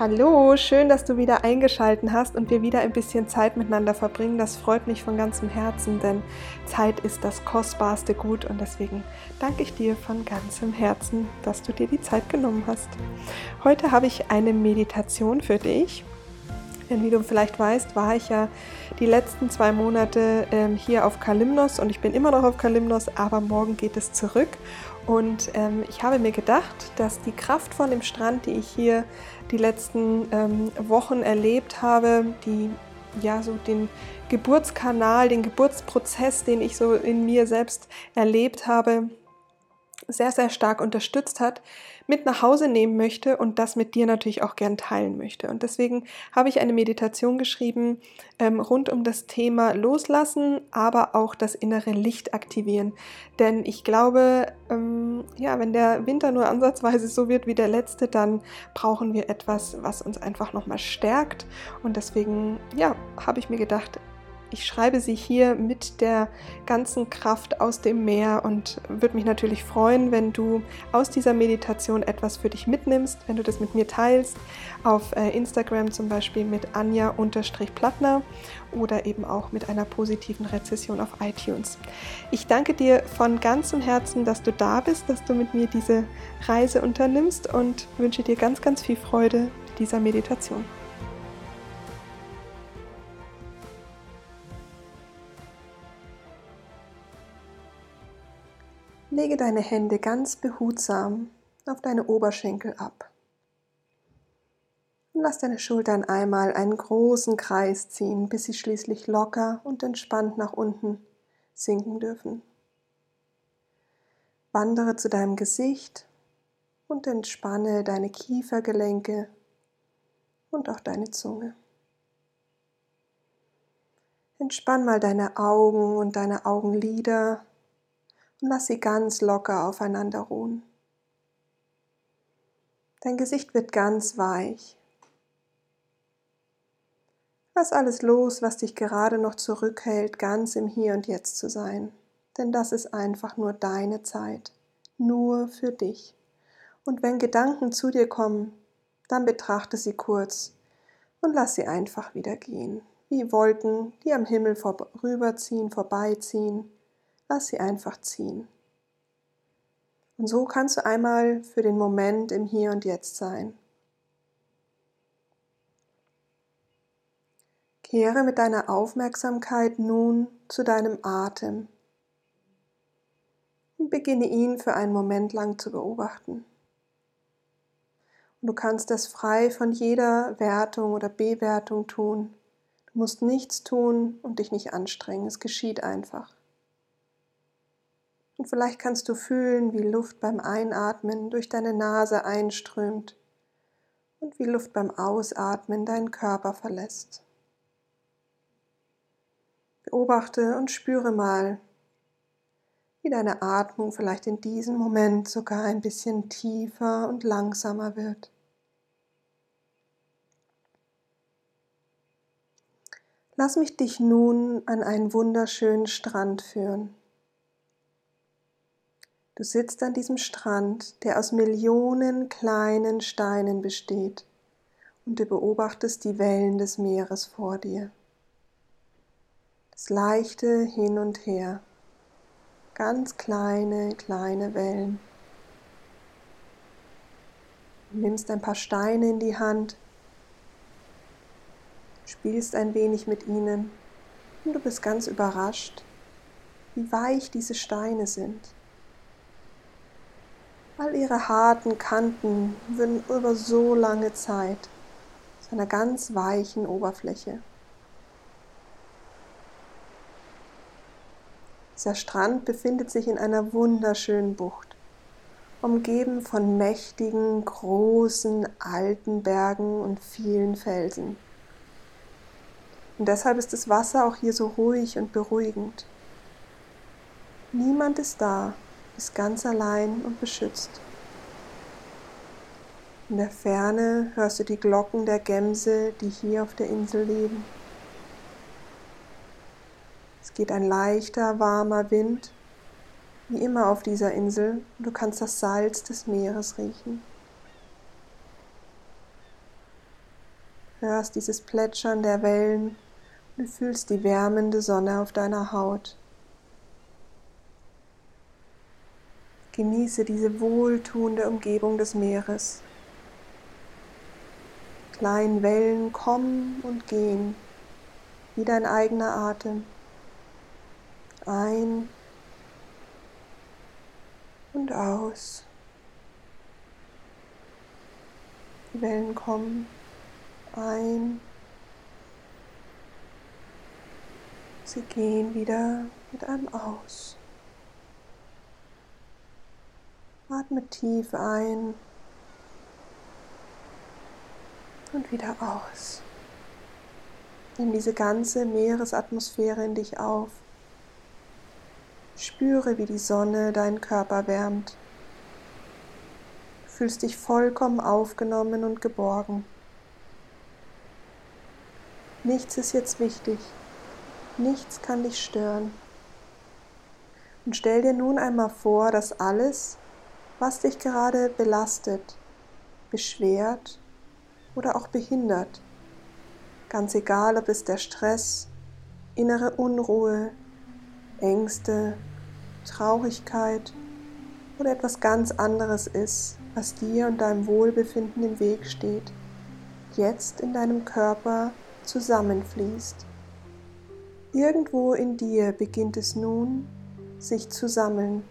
Hallo, schön, dass du wieder eingeschalten hast und wir wieder ein bisschen Zeit miteinander verbringen. Das freut mich von ganzem Herzen, denn Zeit ist das kostbarste Gut und deswegen danke ich dir von ganzem Herzen, dass du dir die Zeit genommen hast. Heute habe ich eine Meditation für dich. Denn wie du vielleicht weißt, war ich ja die letzten zwei Monate ähm, hier auf Kalimnos und ich bin immer noch auf Kalimnos, aber morgen geht es zurück. Und ähm, ich habe mir gedacht, dass die Kraft von dem Strand, die ich hier die letzten ähm, Wochen erlebt habe, die ja so den Geburtskanal, den Geburtsprozess, den ich so in mir selbst erlebt habe, sehr, sehr stark unterstützt hat, mit nach Hause nehmen möchte und das mit dir natürlich auch gern teilen möchte. Und deswegen habe ich eine Meditation geschrieben ähm, rund um das Thema Loslassen, aber auch das innere Licht aktivieren. Denn ich glaube, ähm, ja, wenn der Winter nur ansatzweise so wird wie der letzte, dann brauchen wir etwas, was uns einfach nochmal stärkt. Und deswegen, ja, habe ich mir gedacht, ich schreibe sie hier mit der ganzen Kraft aus dem Meer und würde mich natürlich freuen, wenn du aus dieser Meditation etwas für dich mitnimmst, wenn du das mit mir teilst, auf äh, Instagram zum Beispiel mit Anja-Plattner oder eben auch mit einer positiven Rezession auf iTunes. Ich danke dir von ganzem Herzen, dass du da bist, dass du mit mir diese Reise unternimmst und wünsche dir ganz, ganz viel Freude mit dieser Meditation. Lege deine Hände ganz behutsam auf deine Oberschenkel ab. Und lass deine Schultern einmal einen großen Kreis ziehen, bis sie schließlich locker und entspannt nach unten sinken dürfen. Wandere zu deinem Gesicht und entspanne deine Kiefergelenke und auch deine Zunge. Entspann mal deine Augen und deine Augenlider lass sie ganz locker aufeinander ruhen. Dein Gesicht wird ganz weich. Lass alles los, was dich gerade noch zurückhält, ganz im Hier und Jetzt zu sein. Denn das ist einfach nur deine Zeit, nur für dich. Und wenn Gedanken zu dir kommen, dann betrachte sie kurz und lass sie einfach wieder gehen, wie Wolken, die am Himmel vorüberziehen, vorbeiziehen Lass sie einfach ziehen. Und so kannst du einmal für den Moment im Hier und Jetzt sein. Kehre mit deiner Aufmerksamkeit nun zu deinem Atem und beginne ihn für einen Moment lang zu beobachten. Und du kannst das frei von jeder Wertung oder Bewertung tun. Du musst nichts tun und dich nicht anstrengen, es geschieht einfach. Und vielleicht kannst du fühlen, wie Luft beim Einatmen durch deine Nase einströmt und wie Luft beim Ausatmen deinen Körper verlässt. Beobachte und spüre mal, wie deine Atmung vielleicht in diesem Moment sogar ein bisschen tiefer und langsamer wird. Lass mich dich nun an einen wunderschönen Strand führen. Du sitzt an diesem Strand, der aus Millionen kleinen Steinen besteht, und du beobachtest die Wellen des Meeres vor dir. Das leichte Hin und Her, ganz kleine, kleine Wellen. Du nimmst ein paar Steine in die Hand, spielst ein wenig mit ihnen und du bist ganz überrascht, wie weich diese Steine sind. All ihre harten Kanten würden über so lange Zeit zu einer ganz weichen Oberfläche. Dieser Strand befindet sich in einer wunderschönen Bucht, umgeben von mächtigen, großen, alten Bergen und vielen Felsen. Und deshalb ist das Wasser auch hier so ruhig und beruhigend. Niemand ist da, ist ganz allein und beschützt. In der Ferne hörst du die Glocken der Gämse, die hier auf der Insel leben. Es geht ein leichter, warmer Wind, wie immer auf dieser Insel, und du kannst das Salz des Meeres riechen. Hörst dieses Plätschern der Wellen und fühlst die wärmende Sonne auf deiner Haut. Genieße diese wohltuende Umgebung des Meeres kleinen Wellen kommen und gehen, wie dein eigener Atem. Ein und aus. Die Wellen kommen ein. Sie gehen wieder mit einem Aus. Atme tief ein und wieder aus. Nimm diese ganze Meeresatmosphäre in dich auf. Spüre, wie die Sonne deinen Körper wärmt. Du fühlst dich vollkommen aufgenommen und geborgen. Nichts ist jetzt wichtig. Nichts kann dich stören. Und stell dir nun einmal vor, dass alles, was dich gerade belastet, beschwert oder auch behindert. Ganz egal, ob es der Stress, innere Unruhe, Ängste, Traurigkeit oder etwas ganz anderes ist, was dir und deinem Wohlbefinden im Weg steht, jetzt in deinem Körper zusammenfließt. Irgendwo in dir beginnt es nun, sich zu sammeln.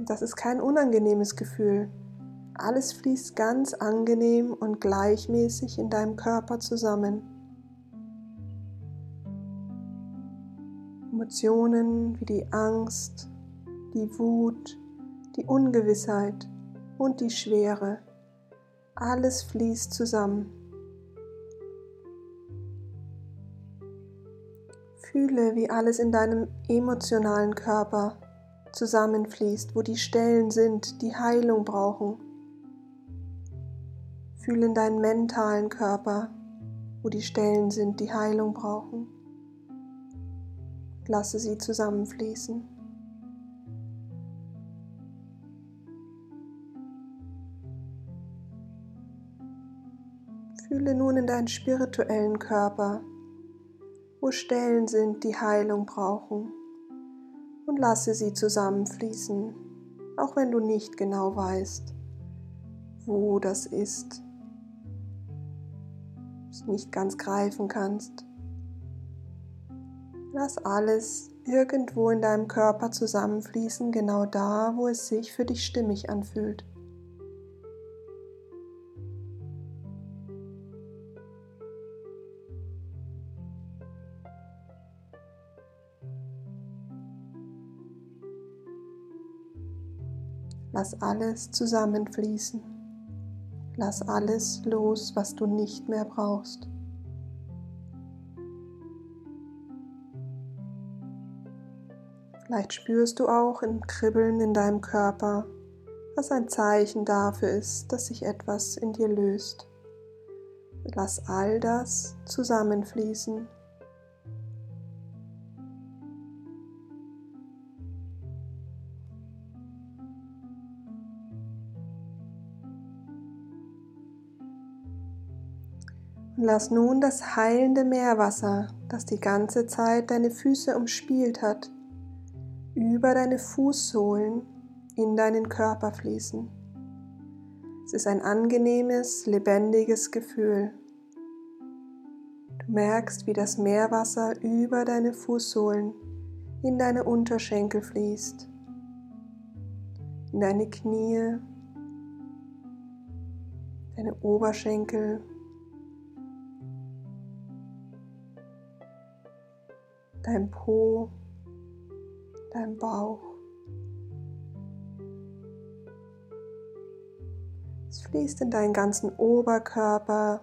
Und das ist kein unangenehmes Gefühl. Alles fließt ganz angenehm und gleichmäßig in deinem Körper zusammen. Emotionen wie die Angst, die Wut, die Ungewissheit und die Schwere, alles fließt zusammen. Fühle, wie alles in deinem emotionalen Körper zusammenfließt, wo die Stellen sind, die Heilung brauchen Fühle in deinen mentalen Körper, wo die Stellen sind, die Heilung brauchen. Lasse sie zusammenfließen. Fühle nun in deinen spirituellen Körper, wo Stellen sind, die Heilung brauchen. Lasse sie zusammenfließen, auch wenn du nicht genau weißt, wo das ist nicht ganz greifen kannst. Lass alles irgendwo in deinem Körper zusammenfließen, genau da, wo es sich für dich stimmig anfühlt. Lass alles zusammenfließen. Lass alles los, was du nicht mehr brauchst. Vielleicht spürst du auch im Kribbeln in deinem Körper, was ein Zeichen dafür ist, dass sich etwas in dir löst. Lass all das zusammenfließen. Lass nun das heilende Meerwasser, das die ganze Zeit deine Füße umspielt hat, über deine Fußsohlen in deinen Körper fließen. Es ist ein angenehmes, lebendiges Gefühl. Du merkst, wie das Meerwasser über deine Fußsohlen in deine Unterschenkel fließt, in deine Knie, deine Oberschenkel dein Po, dein Bauch. Es fließt in deinen ganzen Oberkörper,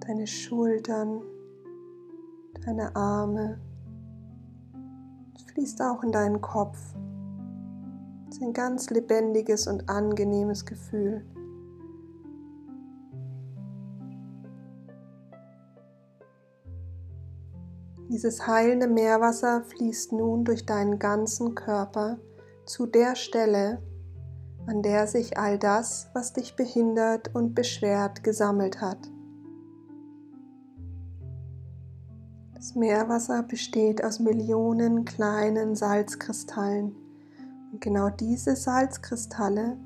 deine Schultern, deine Arme. Es fließt auch in deinen Kopf. Es ist ein ganz lebendiges und angenehmes Gefühl. Dieses heilende Meerwasser fließt nun durch deinen ganzen Körper zu der Stelle, an der sich all das, was dich behindert und beschwert, gesammelt hat. Das Meerwasser besteht aus Millionen kleinen Salzkristallen und genau diese Salzkristalle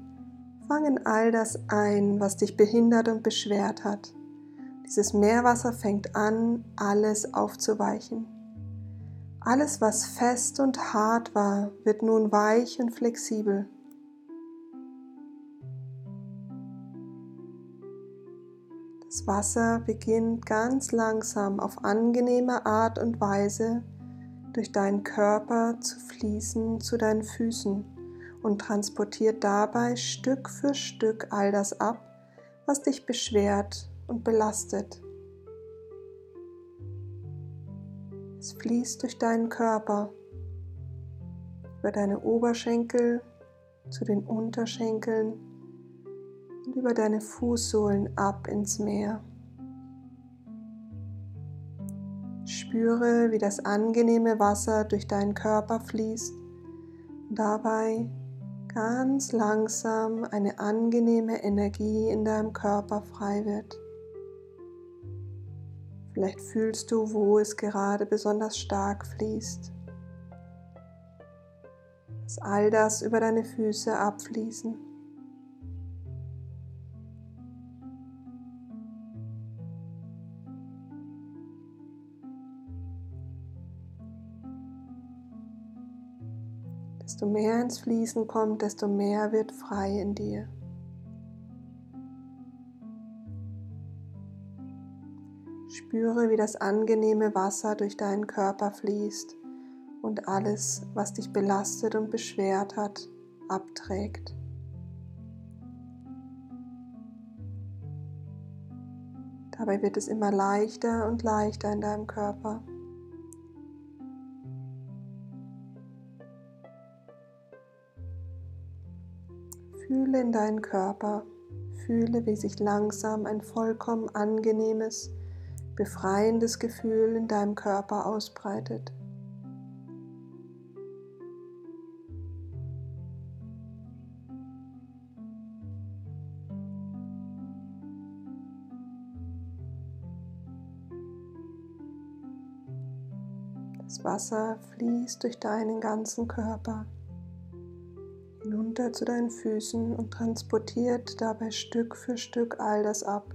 fangen all das ein, was dich behindert und beschwert hat. Dieses Meerwasser fängt an, alles aufzuweichen. Alles, was fest und hart war, wird nun weich und flexibel. Das Wasser beginnt ganz langsam auf angenehme Art und Weise durch deinen Körper zu fließen zu deinen Füßen und transportiert dabei Stück für Stück all das ab, was dich beschwert und belastet. Es fließt durch deinen Körper, über deine Oberschenkel zu den Unterschenkeln und über deine Fußsohlen ab ins Meer. Spüre, wie das angenehme Wasser durch deinen Körper fließt und dabei ganz langsam eine angenehme Energie in deinem Körper frei wird. Vielleicht fühlst du, wo es gerade besonders stark fließt. Dass all das über deine Füße abfließen. Desto mehr ins Fließen kommt, desto mehr wird frei in dir. Spüre, wie das angenehme Wasser durch deinen Körper fließt und alles, was dich belastet und beschwert hat, abträgt. Dabei wird es immer leichter und leichter in deinem Körper. Fühle in deinen Körper, fühle, wie sich langsam ein vollkommen angenehmes, befreiendes Gefühl in deinem Körper ausbreitet. Das Wasser fließt durch deinen ganzen Körper hinunter zu deinen Füßen und transportiert dabei Stück für Stück all das ab,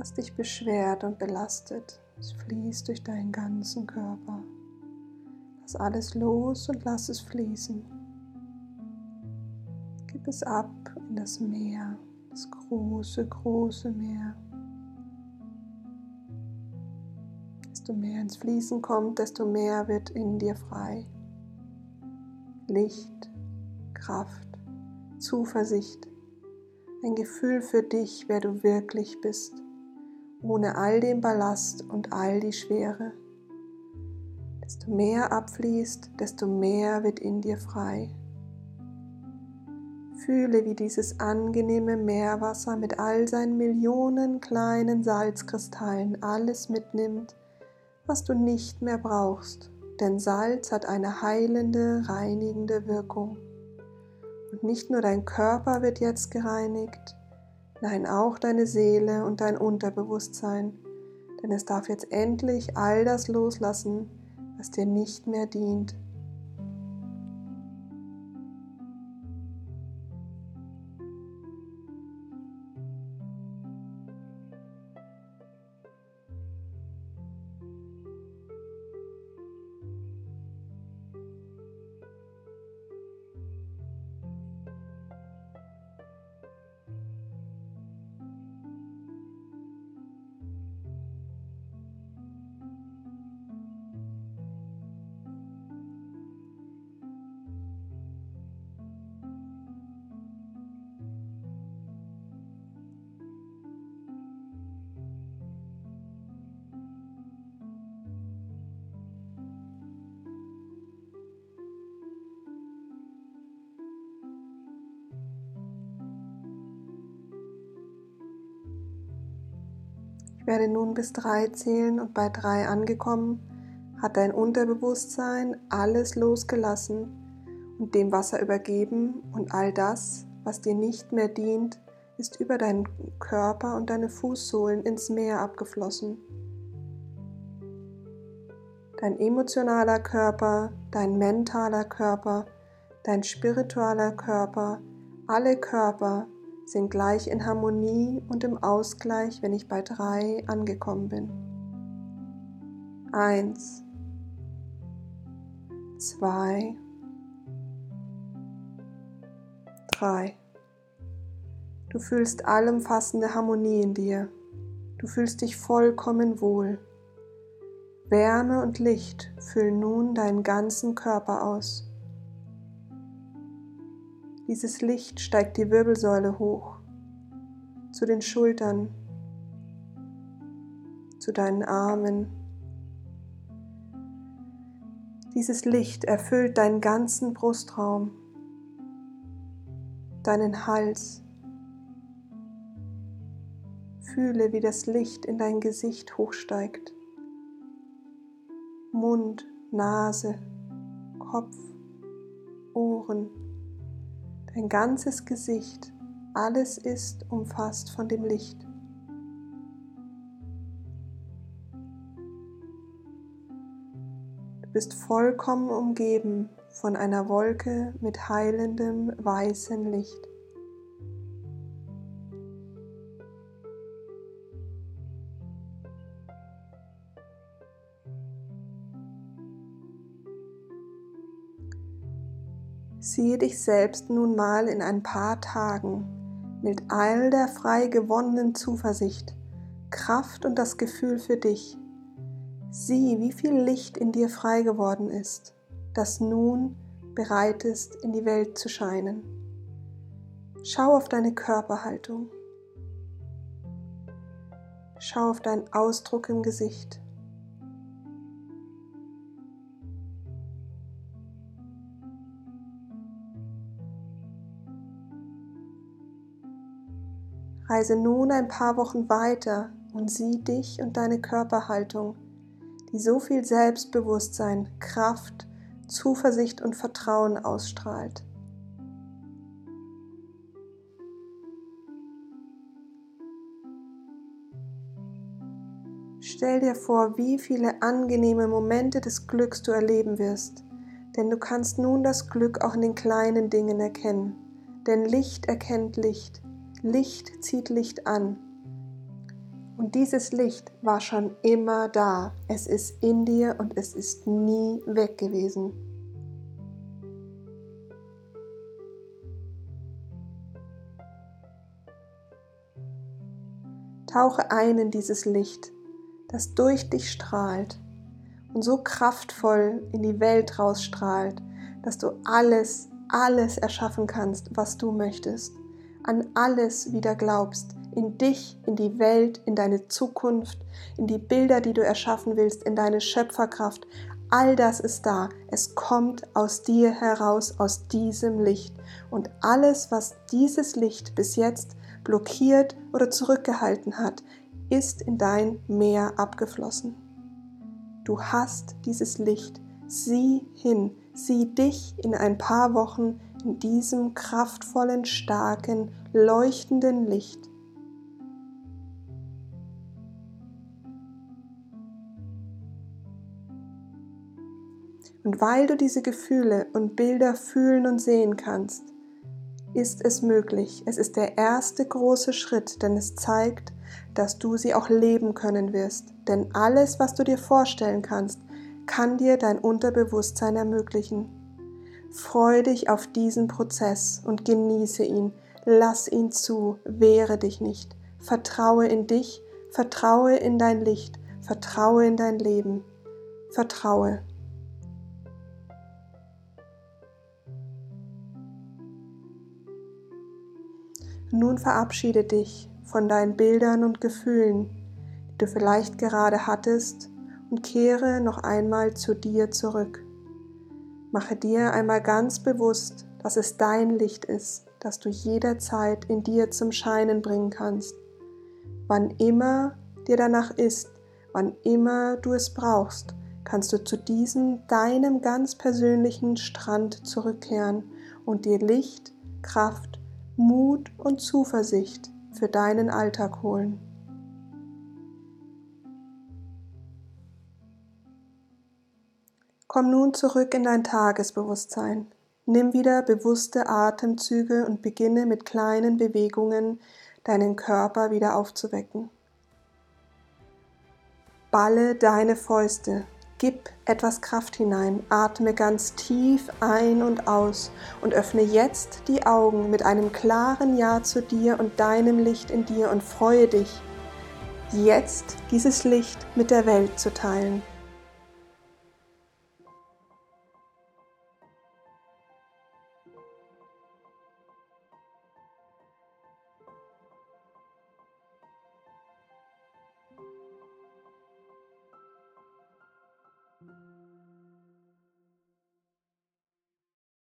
was dich beschwert und belastet. Es fließt durch deinen ganzen Körper. Lass alles los und lass es fließen. Gib es ab in das Meer, das große, große Meer. Desto mehr ins Fließen kommt, desto mehr wird in dir frei. Licht, Kraft, Zuversicht, ein Gefühl für dich, wer du wirklich bist, ohne all den Ballast und all die Schwere. Desto mehr abfließt, desto mehr wird in dir frei. Fühle, wie dieses angenehme Meerwasser mit all seinen Millionen kleinen Salzkristallen alles mitnimmt, was du nicht mehr brauchst, denn Salz hat eine heilende, reinigende Wirkung. Und nicht nur dein Körper wird jetzt gereinigt, nein, auch deine Seele und dein Unterbewusstsein, denn es darf jetzt endlich all das loslassen, was dir nicht mehr dient. Werde nun bis drei zählen und bei drei angekommen, hat dein Unterbewusstsein alles losgelassen und dem Wasser übergeben und all das, was dir nicht mehr dient, ist über deinen Körper und deine Fußsohlen ins Meer abgeflossen. Dein emotionaler Körper, dein mentaler Körper, dein spiritueller Körper, alle Körper sind gleich in Harmonie und im Ausgleich, wenn ich bei drei angekommen bin. Eins, zwei, drei. Du fühlst allumfassende Harmonie in dir. Du fühlst dich vollkommen wohl. Wärme und Licht füllen nun deinen ganzen Körper aus. Dieses Licht steigt die Wirbelsäule hoch, zu den Schultern, zu deinen Armen. Dieses Licht erfüllt deinen ganzen Brustraum, deinen Hals. Fühle, wie das Licht in dein Gesicht hochsteigt. Mund, Nase, Kopf, Ohren. Dein ganzes Gesicht, alles ist umfasst von dem Licht. Du bist vollkommen umgeben von einer Wolke mit heilendem weißen Licht. Siehe dich selbst nun mal in ein paar Tagen mit all der frei gewonnenen Zuversicht, Kraft und das Gefühl für dich. Sieh, wie viel Licht in dir frei geworden ist, das nun bereit ist, in die Welt zu scheinen. Schau auf deine Körperhaltung. Schau auf deinen Ausdruck im Gesicht. Reise nun ein paar Wochen weiter und sieh dich und deine Körperhaltung, die so viel Selbstbewusstsein, Kraft, Zuversicht und Vertrauen ausstrahlt. Stell dir vor, wie viele angenehme Momente des Glücks du erleben wirst, denn du kannst nun das Glück auch in den kleinen Dingen erkennen, denn Licht erkennt Licht. Licht zieht Licht an. Und dieses Licht war schon immer da. Es ist in dir und es ist nie weg gewesen. Tauche ein in dieses Licht, das durch dich strahlt und so kraftvoll in die Welt rausstrahlt, dass du alles, alles erschaffen kannst, was du möchtest an alles wieder glaubst, in dich, in die Welt, in deine Zukunft, in die Bilder, die du erschaffen willst, in deine Schöpferkraft, all das ist da. Es kommt aus dir heraus, aus diesem Licht. Und alles, was dieses Licht bis jetzt blockiert oder zurückgehalten hat, ist in dein Meer abgeflossen. Du hast dieses Licht. Sieh hin, sieh dich in ein paar Wochen in diesem kraftvollen, starken, leuchtenden Licht. Und weil du diese Gefühle und Bilder fühlen und sehen kannst, ist es möglich. Es ist der erste große Schritt, denn es zeigt, dass du sie auch leben können wirst. Denn alles, was du dir vorstellen kannst, kann dir dein Unterbewusstsein ermöglichen. Freu dich auf diesen Prozess und genieße ihn. Lass ihn zu, wehre dich nicht. Vertraue in dich, vertraue in dein Licht, vertraue in dein Leben. Vertraue. Nun verabschiede dich von deinen Bildern und Gefühlen, die du vielleicht gerade hattest, und kehre noch einmal zu dir zurück. Mache dir einmal ganz bewusst, dass es dein Licht ist, das du jederzeit in dir zum Scheinen bringen kannst, wann immer dir danach ist, wann immer du es brauchst, kannst du zu diesem deinem ganz persönlichen Strand zurückkehren und dir Licht, Kraft, Mut und Zuversicht für deinen Alltag holen. Komm nun zurück in dein Tagesbewusstsein. Nimm wieder bewusste Atemzüge und beginne mit kleinen Bewegungen deinen Körper wieder aufzuwecken. Balle deine Fäuste, gib etwas Kraft hinein, atme ganz tief ein und aus und öffne jetzt die Augen mit einem klaren Ja zu dir und deinem Licht in dir und freue dich, jetzt dieses Licht mit der Welt zu teilen.